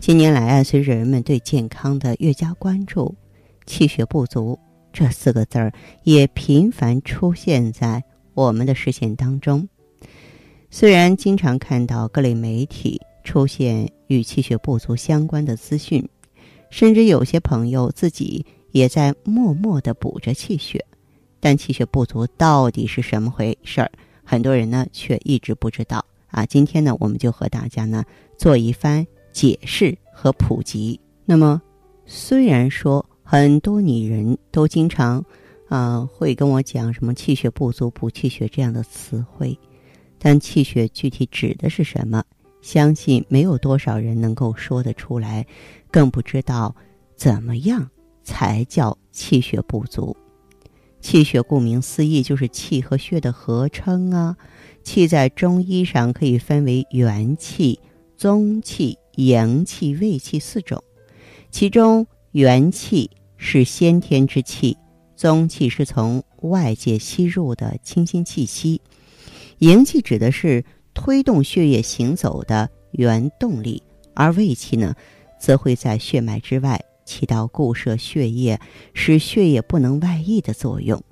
近年来啊，随着人们对健康的越加关注，气血不足这四个字儿也频繁出现在我们的视线当中。虽然经常看到各类媒体出现与气血不足相关的资讯，甚至有些朋友自己也在默默的补着气血，但气血不足到底是什么回事儿，很多人呢却一直不知道啊。今天呢，我们就和大家呢做一番。解释和普及。那么，虽然说很多女人都经常啊会跟我讲什么气血不足、补气血这样的词汇，但气血具体指的是什么，相信没有多少人能够说得出来，更不知道怎么样才叫气血不足。气血顾名思义就是气和血的合称啊。气在中医上可以分为元气、宗气。阳气、胃气四种，其中元气是先天之气，宗气是从外界吸入的清新气息，阳气指的是推动血液行走的原动力，而胃气呢，则会在血脉之外起到固摄血液、使血液不能外溢的作用。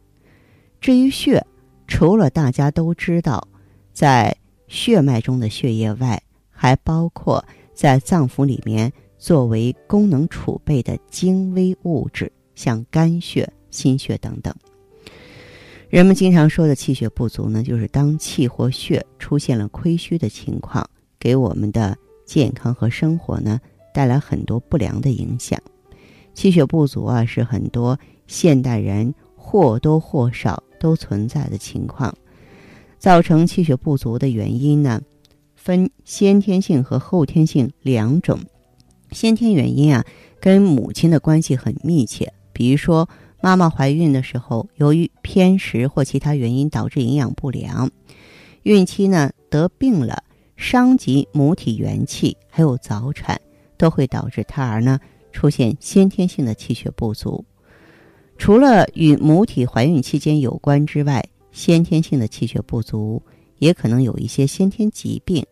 至于血，除了大家都知道，在血脉中的血液外，还包括。在脏腑里面，作为功能储备的精微物质，像肝血、心血等等。人们经常说的气血不足呢，就是当气或血出现了亏虚的情况，给我们的健康和生活呢带来很多不良的影响。气血不足啊，是很多现代人或多或少都存在的情况。造成气血不足的原因呢？分先天性和后天性两种。先天原因啊，跟母亲的关系很密切。比如说，妈妈怀孕的时候，由于偏食或其他原因导致营养不良，孕期呢得病了，伤及母体元气，还有早产，都会导致胎儿呢出现先天性的气血不足。除了与母体怀孕期间有关之外，先天性的气血不足也可能有一些先天疾病。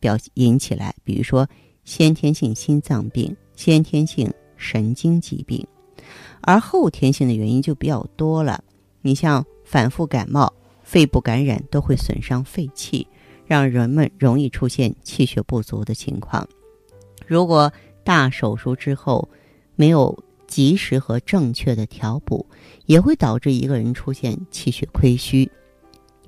表引起来，比如说先天性心脏病、先天性神经疾病，而后天性的原因就比较多了。你像反复感冒、肺部感染都会损伤肺气，让人们容易出现气血不足的情况。如果大手术之后没有及时和正确的调补，也会导致一个人出现气血亏虚。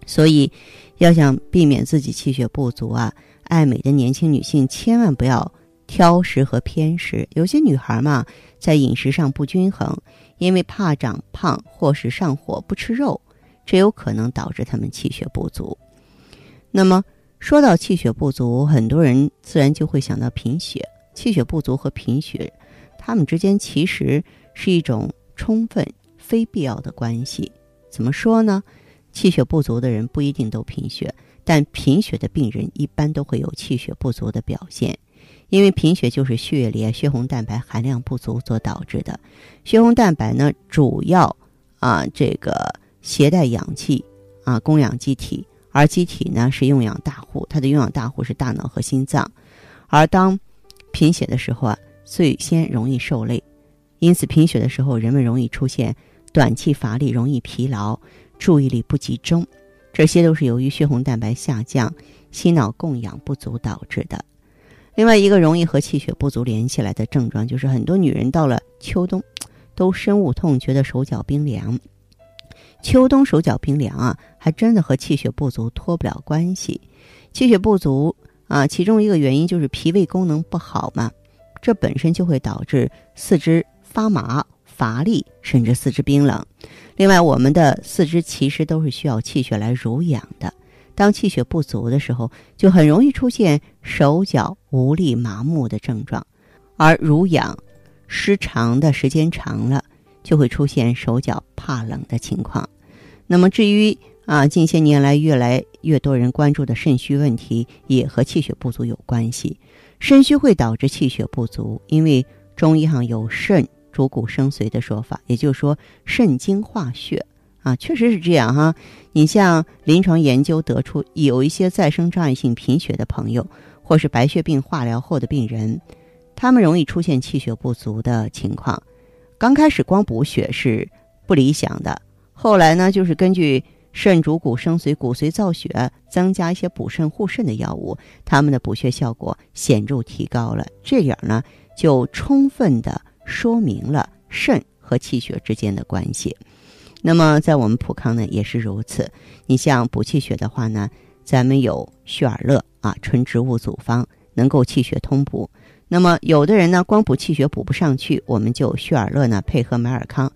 所以，要想避免自己气血不足啊。爱美的年轻女性千万不要挑食和偏食。有些女孩嘛，在饮食上不均衡，因为怕长胖或是上火不吃肉，这有可能导致她们气血不足。那么说到气血不足，很多人自然就会想到贫血。气血不足和贫血，它们之间其实是一种充分非必要的关系。怎么说呢？气血不足的人不一定都贫血。但贫血的病人一般都会有气血不足的表现，因为贫血就是血液里血红蛋白含量不足所导致的。血红蛋白呢，主要啊这个携带氧气啊供养机体，而机体呢是用氧大户，它的用氧大户是大脑和心脏。而当贫血的时候啊，最先容易受累，因此贫血的时候，人们容易出现短气乏力、容易疲劳、注意力不集中。这些都是由于血红蛋白下降、心脑供氧不足导致的。另外一个容易和气血不足连起来的症状，就是很多女人到了秋冬，都深恶痛绝的手脚冰凉。秋冬手脚冰凉啊，还真的和气血不足脱不了关系。气血不足啊，其中一个原因就是脾胃功能不好嘛，这本身就会导致四肢发麻。乏力，甚至四肢冰冷。另外，我们的四肢其实都是需要气血来濡养的。当气血不足的时候，就很容易出现手脚无力、麻木的症状。而濡养失常的时间长了，就会出现手脚怕冷的情况。那么至于啊，近些年来越来越多人关注的肾虚问题，也和气血不足有关系。肾虚会导致气血不足，因为中医上有肾主骨生髓的说法，也就是说肾经化血啊，确实是这样哈。你像临床研究得出，有一些再生障碍性贫血的朋友，或是白血病化疗后的病人，他们容易出现气血不足的情况。刚开始光补血是不理想的，后来呢，就是根据。肾主骨生髓，骨髓造血，增加一些补肾护肾的药物，他们的补血效果显著提高了。这样呢，就充分的说明了肾和气血之间的关系。那么，在我们普康呢也是如此。你像补气血的话呢，咱们有血尔乐啊，纯植物组方，能够气血通补。那么，有的人呢，光补气血补不上去，我们就血尔乐呢配合美尔康，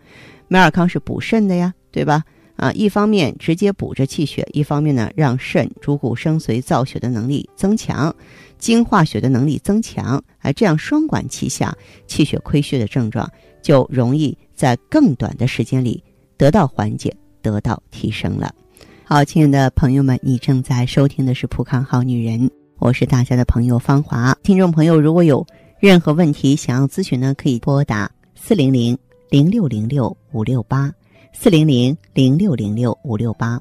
美尔康是补肾的呀，对吧？啊，一方面直接补着气血，一方面呢，让肾主骨生髓造血的能力增强，精化血的能力增强，哎，这样双管齐下，气血亏虚的症状就容易在更短的时间里得到缓解，得到提升了。好，亲爱的朋友们，你正在收听的是《普康好女人》，我是大家的朋友芳华。听众朋友，如果有任何问题想要咨询呢，可以拨打四零零零六零六五六八。四零零零六零六五六八，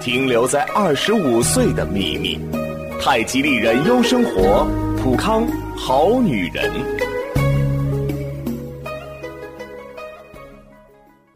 停留在二十五岁的秘密。太极丽人优生活，普康好女人。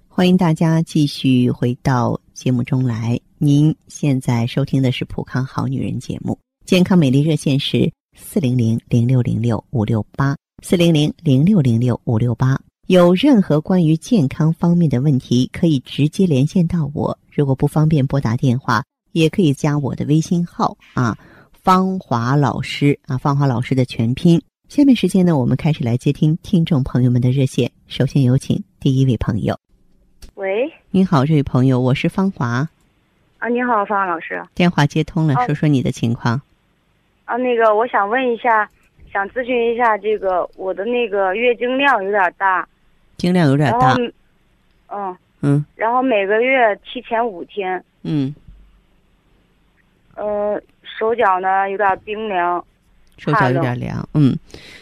欢迎大家继续回到节目中来。您现在收听的是普康好女人节目，健康美丽热线是四零零零六零六五六八四零零零六零六五六八。有任何关于健康方面的问题，可以直接连线到我。如果不方便拨打电话，也可以加我的微信号啊，芳华老师啊，芳华老师的全拼。下面时间呢，我们开始来接听听众朋友们的热线。首先有请第一位朋友。喂，您好，这位朋友，我是芳华。啊，你好，芳华老师。电话接通了，说说你的情况。啊，那个，我想问一下，想咨询一下，这个我的那个月经量有点大。经量有点大，嗯嗯，然后每个月提前五天，嗯，呃，手脚呢有点冰凉，手脚有点凉，嗯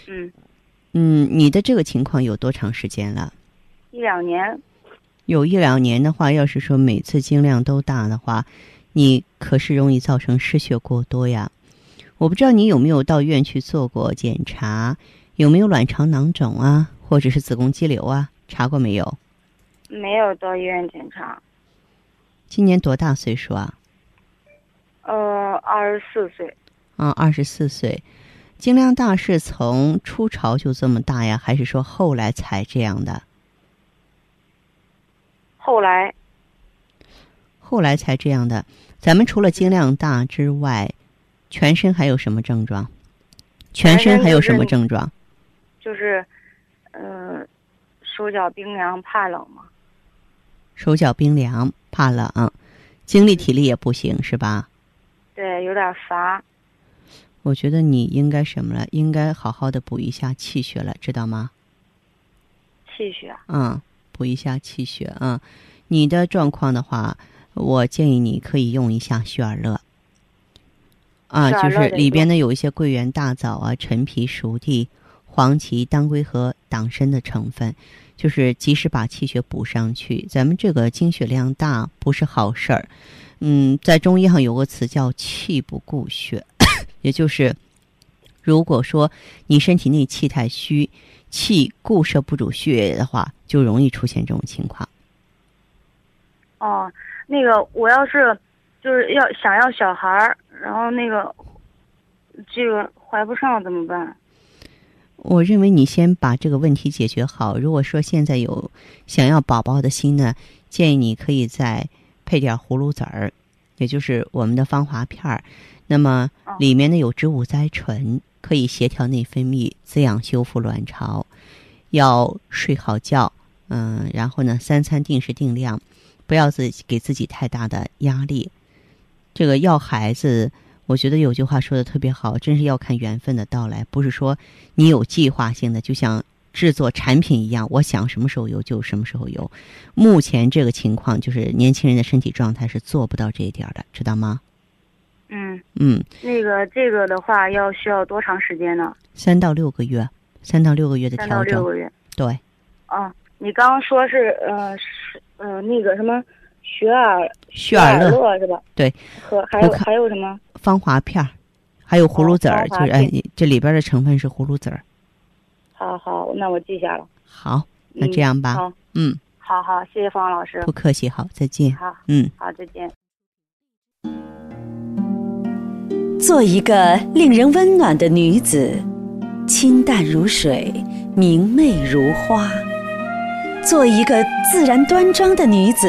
嗯嗯，你的这个情况有多长时间了？一两年，有一两年的话，要是说每次经量都大的话，你可是容易造成失血过多呀。我不知道你有没有到医院去做过检查，有没有卵巢囊肿啊？或者是子宫肌瘤啊，查过没有？没有到医院检查。今年多大岁数啊？呃，二十四岁。啊，二十四岁，经量大是从初潮就这么大呀，还是说后来才这样的？后来。后来才这样的。咱们除了经量大之外，全身还有什么症状？全身还有什么症状？就是。呃，手脚冰凉，怕冷吗？手脚冰凉，怕冷，精力体力也不行，是吧？对，有点乏。我觉得你应该什么了？应该好好的补一下气血了，知道吗？气血。嗯，补一下气血啊！你的状况的话，我建议你可以用一下血尔乐。啊，就是里边呢有一些桂圆、大枣啊、陈皮、熟地。黄芪、当归和党参的成分，就是及时把气血补上去。咱们这个经血量大不是好事儿。嗯，在中医上有个词叫“气不固血”，也就是如果说你身体内气太虚，气固摄不住血液的话，就容易出现这种情况。哦，那个我要是就是要想要小孩儿，然后那个这个怀不上怎么办？我认为你先把这个问题解决好。如果说现在有想要宝宝的心呢，建议你可以再配点葫芦籽儿，也就是我们的芳华片儿。那么里面呢有植物甾醇，可以协调内分泌，滋养修复卵巢。要睡好觉，嗯，然后呢三餐定时定量，不要自己给自己太大的压力。这个要孩子。我觉得有句话说的特别好，真是要看缘分的到来，不是说你有计划性的，就像制作产品一样，我想什么时候有就什么时候有。目前这个情况就是年轻人的身体状态是做不到这一点的，知道吗？嗯嗯，那个这个的话要需要多长时间呢？三到六个月，三到六个月的调整。三到六个月。对。哦，你刚刚说是呃是呃那个什么？雪尔雪尔乐是吧？对，和还有还有什么？芳华片儿，还有葫芦籽儿，就是哎，这里边的成分是葫芦籽儿。好好，那我记下了。好，那这样吧。好，嗯，好好，谢谢方老师。不客气，好，再见。好，嗯，好，再见。做一个令人温暖的女子，清淡如水，明媚如花；做一个自然端庄的女子。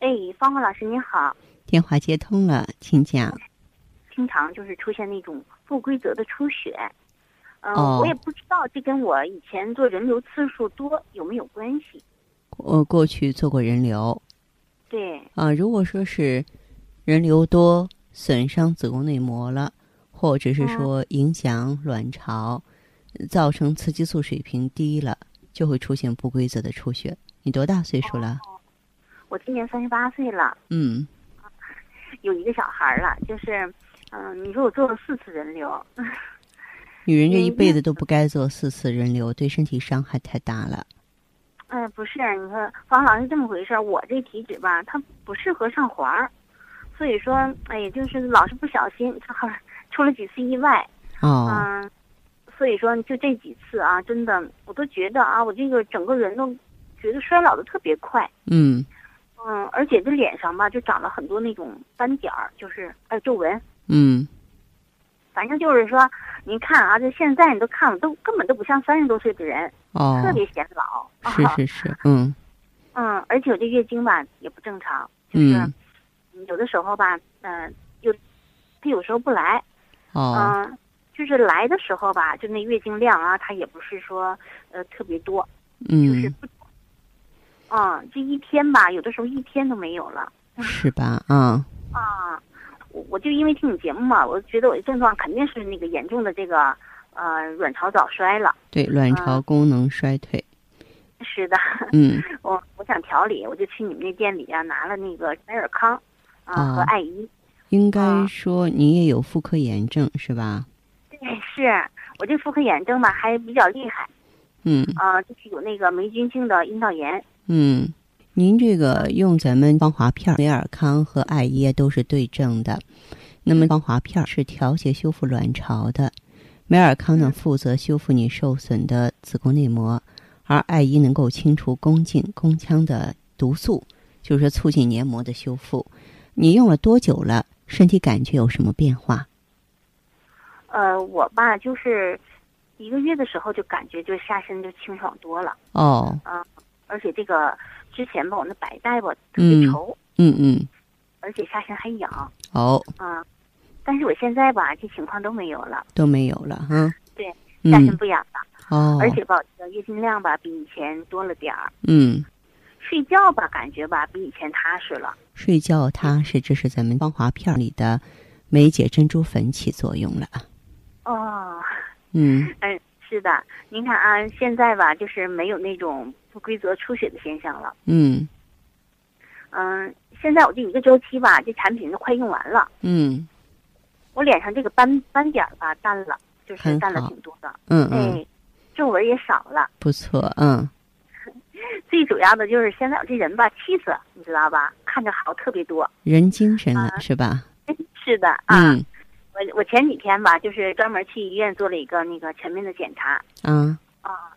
哎，芳华老师您好，电话接通了，请讲。经常就是出现那种不规则的出血，嗯，我也不知道这跟我以前做人流次数多有没有关系。我过去做过人流。对。啊，如果说是人流多，损伤子宫内膜了，或者是说影响卵巢，造成雌激素水平低了，就会出现不规则的出血。你多大岁数了？我今年三十八岁了，嗯，有一个小孩了，就是，嗯，你说我做了四次人流，女人这一辈子都不该做四次人流，对身体伤害太大了。哎，不是，你说方老师这么回事我这体质吧，它不适合上环儿，所以说，哎，就是老是不小心，正好出了几次意外，哦，嗯，所以说就这几次啊，真的，我都觉得啊，我这个整个人都觉得衰老的特别快，嗯。嗯，而且这脸上吧，就长了很多那种斑点儿，就是还有皱纹。嗯，反正就是说，您看啊，这现在你都看了，都根本都不像三十多岁的人，哦，特别显老。是是是，嗯。嗯，而且我这月经吧也不正常，就是有的时候吧，嗯，有，它有时候不来。哦。嗯，就是来的时候吧，就那月经量啊，它也不是说呃特别多，嗯，就是不。嗯，这一天吧，有的时候一天都没有了，是吧？嗯。啊，我我就因为听你节目嘛，我觉得我的症状肯定是那个严重的这个呃卵巢早衰了。对，卵巢功能衰退。是的。嗯。我我想调理，我就去你们那店里啊，拿了那个美尔康啊和艾依。应该说你也有妇科炎症是吧？对，是我这妇科炎症吧还比较厉害。嗯。啊，就是有那个霉菌性的阴道炎。嗯，您这个用咱们芳华片、美尔康和艾耶都是对症的。那么芳华片是调节修复卵巢的，美尔康呢负责修复你受损的子宫内膜，而艾依能够清除宫颈、宫腔的毒素，就是说促进黏膜的修复。你用了多久了？身体感觉有什么变化？呃，我吧，就是一个月的时候就感觉就下身就清爽多了。哦，啊，而且这个之前吧，我那白带吧特别稠，嗯嗯，而且下身还痒。哦，啊，但是我现在吧，这情况都没有了，都没有了哈。对，嗯。下身不痒了，哦，而且吧，这个月经量吧比以前多了点儿，嗯，睡觉吧感觉吧比以前踏实了。睡觉踏实，这是咱们芳华片里的梅姐珍珠粉起作用了。哦，嗯。嗯，是的，您看啊，现在吧就是没有那种不规则出血的现象了。嗯。嗯，现在我这一个周期吧，这产品都快用完了，嗯。我脸上这个斑斑点儿吧淡了，就是淡了挺多的，嗯嗯，哎，皱纹也少了。不错，嗯。最主要的就是现在我这人吧气色，你知道吧，看着好特别多。人精神了、啊是吧？是的啊，嗯我我前几天吧，就是专门去医院做了一个那个全面的检查啊啊，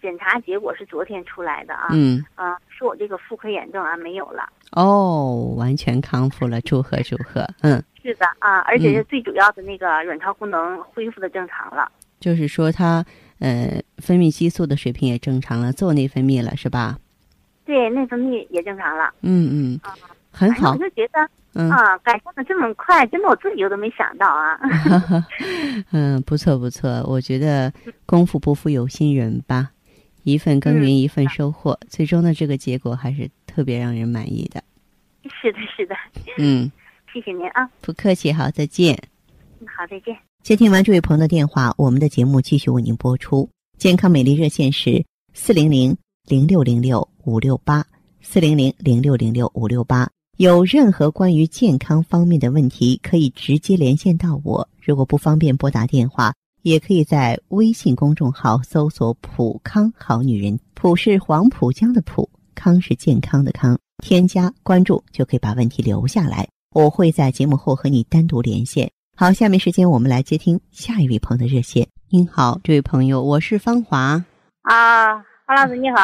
检查结果是昨天出来的啊，嗯啊，说我这个妇科炎症啊没有了。哦，完全康复了，祝贺祝贺，嗯，是的啊，而且是嗯最主要的那个卵巢功能恢复的正常了。就是说它呃分泌激素的水平也正常了，做内分泌了是吧？对，内分泌也正常了。嗯嗯，很好我，就觉得嗯啊，改善的这么快，真的我自己我都没想到啊。嗯，不错不错，我觉得功夫不负有心人吧，一份耕耘嗯一份收获，最终的这个结果还是特别让人满意的。是的，是的，嗯，谢谢您啊。不客气，好，再见。嗯好，再见。接听完这位朋友的电话，我们的节目继续为您播出。健康美丽热线是四零零零六零六五六八四零零零六零六五六八。有任何关于健康方面的问题，可以直接连线到我。如果不方便拨打电话，也可以在微信公众号搜索“普康好女人”，普是黄浦江的浦，康是健康的康。添加关注就可以把问题留下来，我会在节目后和你单独连线。好，下面时间我们来接听下一位朋友的热线。您好，这位朋友，我是芳华。啊，方老师你好，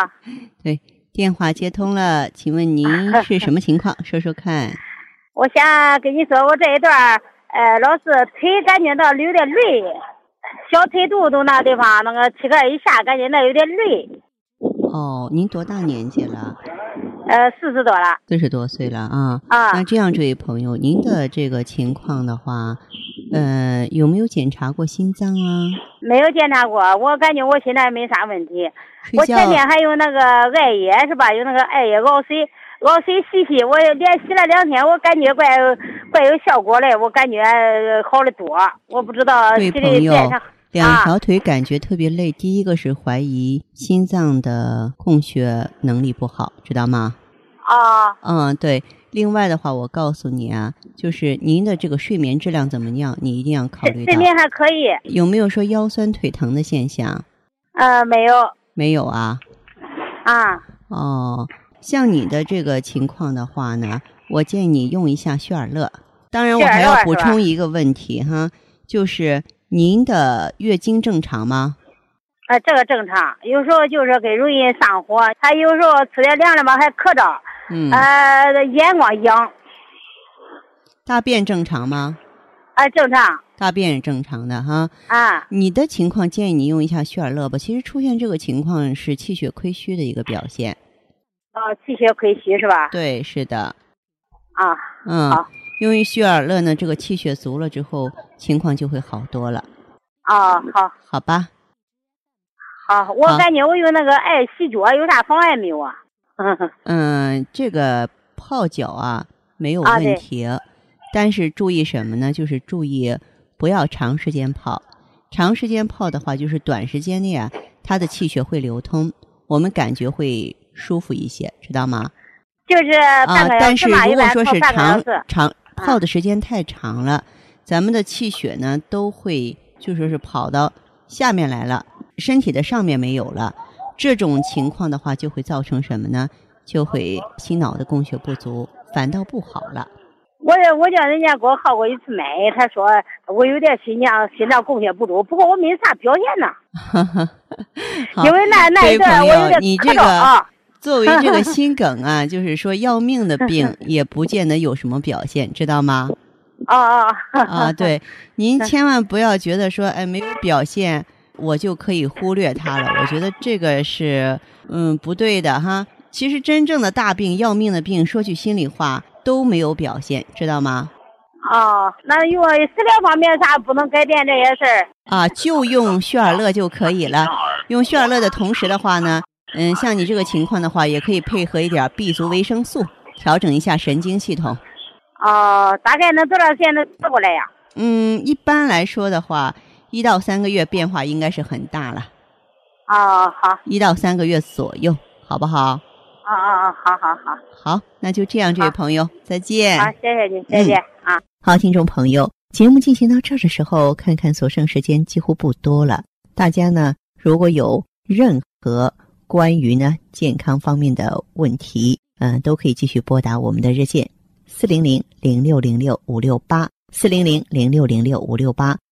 对，电话接通了，请问您是什么情况？说说看。我想跟你说，我这一段儿，呃，老是腿感觉到有点累，小腿肚肚那地方那个膝盖以下感觉那有点累，哦，您多大年纪了？呃，四十多了四十多岁了啊。啊那，这样，这位朋友，您的这个情况的话，呃，有没有检查过心脏啊？没有检查过，我感觉我现在没啥问题。我前天还有那个艾叶是吧？有那个艾叶熬水，熬水洗洗，我连洗了两天，我感觉怪怪有效果嘞，我感觉呃好的多。我不知道对这朋友里变成两条腿感觉特别累。第一个是怀疑心脏的供血能力不好，知道吗？啊嗯，对。另外的话，我告诉你啊，就是您的这个睡眠质量怎么样，你一定要考虑到。睡睡眠还可以，有没有说腰酸腿疼的现象？呃，没有没有啊。啊。哦，像你的这个情况的话呢，我建议你用一下血尔乐。当然，我还要补充一个问题哈，就是您的月经正常吗？呃，这个正常，有时候就是给容易上火，还有时候吃点凉的吧还咳着，嗯。呃，眼光痒，大便正常吗？呃，正常大便是正常的哈。啊。你的情况建议你用一下血尔乐吧。其实出现这个情况是气血亏虚的一个表现。哦，气血亏虚是吧？对，是的，啊，嗯好，用于血尔乐呢，这个气血足了之后，情况就会好多了，啊，好，好吧？好，我感觉我用那个艾洗脚有啥妨碍没有啊？嗯，这个泡脚啊没有问题，但是注意什么呢？就是注意不要长时间泡。长时间泡的话，就是短时间内啊，它的气血会流通，我们感觉会舒服一些，知道吗？就是啊但是，如果说是长。长泡的时间太长了，咱们的气血呢都会就说是跑到下面来了，身体的上面没有了。这种情况的话，就会造成什么呢？就会心脑的供血不足，反倒不好了。我我叫人家给我号过一次脉，他说我有点心脏心脏供血不足，不过我没啥表现呢。因为那那一段我有点你这个 作为这个心梗啊，就是说要命的病，也不见得有什么表现，知道吗？啊啊啊！对，您千万不要觉得说，哎，没有表现，我就可以忽略它了。我觉得这个是嗯不对的哈。其实真正的大病、要命的病，说句心里话，都没有表现，知道吗？哦，那用食疗方面啥不能改变这些事儿？啊，就用血尔乐就可以了。用血尔乐的同时的话呢，嗯，像你这个情况的话，也可以配合一点 B 族维生素，调整一下神经系统。哦，大概能多长时间能治过来呀？嗯，一般来说的话，一到三个月变化应该是很大了。哦，好。一到三个月左右，好不好？啊啊啊！好好好，好，那就这样，这位朋友，再见。好，谢谢您，再见啊。好，听众朋友，节目进行到这儿的时候，看看所剩时间几乎不多了。大家呢，如果有任何关于呢健康方面的问题，嗯，都可以继续拨打我们的热线四零零零六零六五六八四零零零六零六五六八，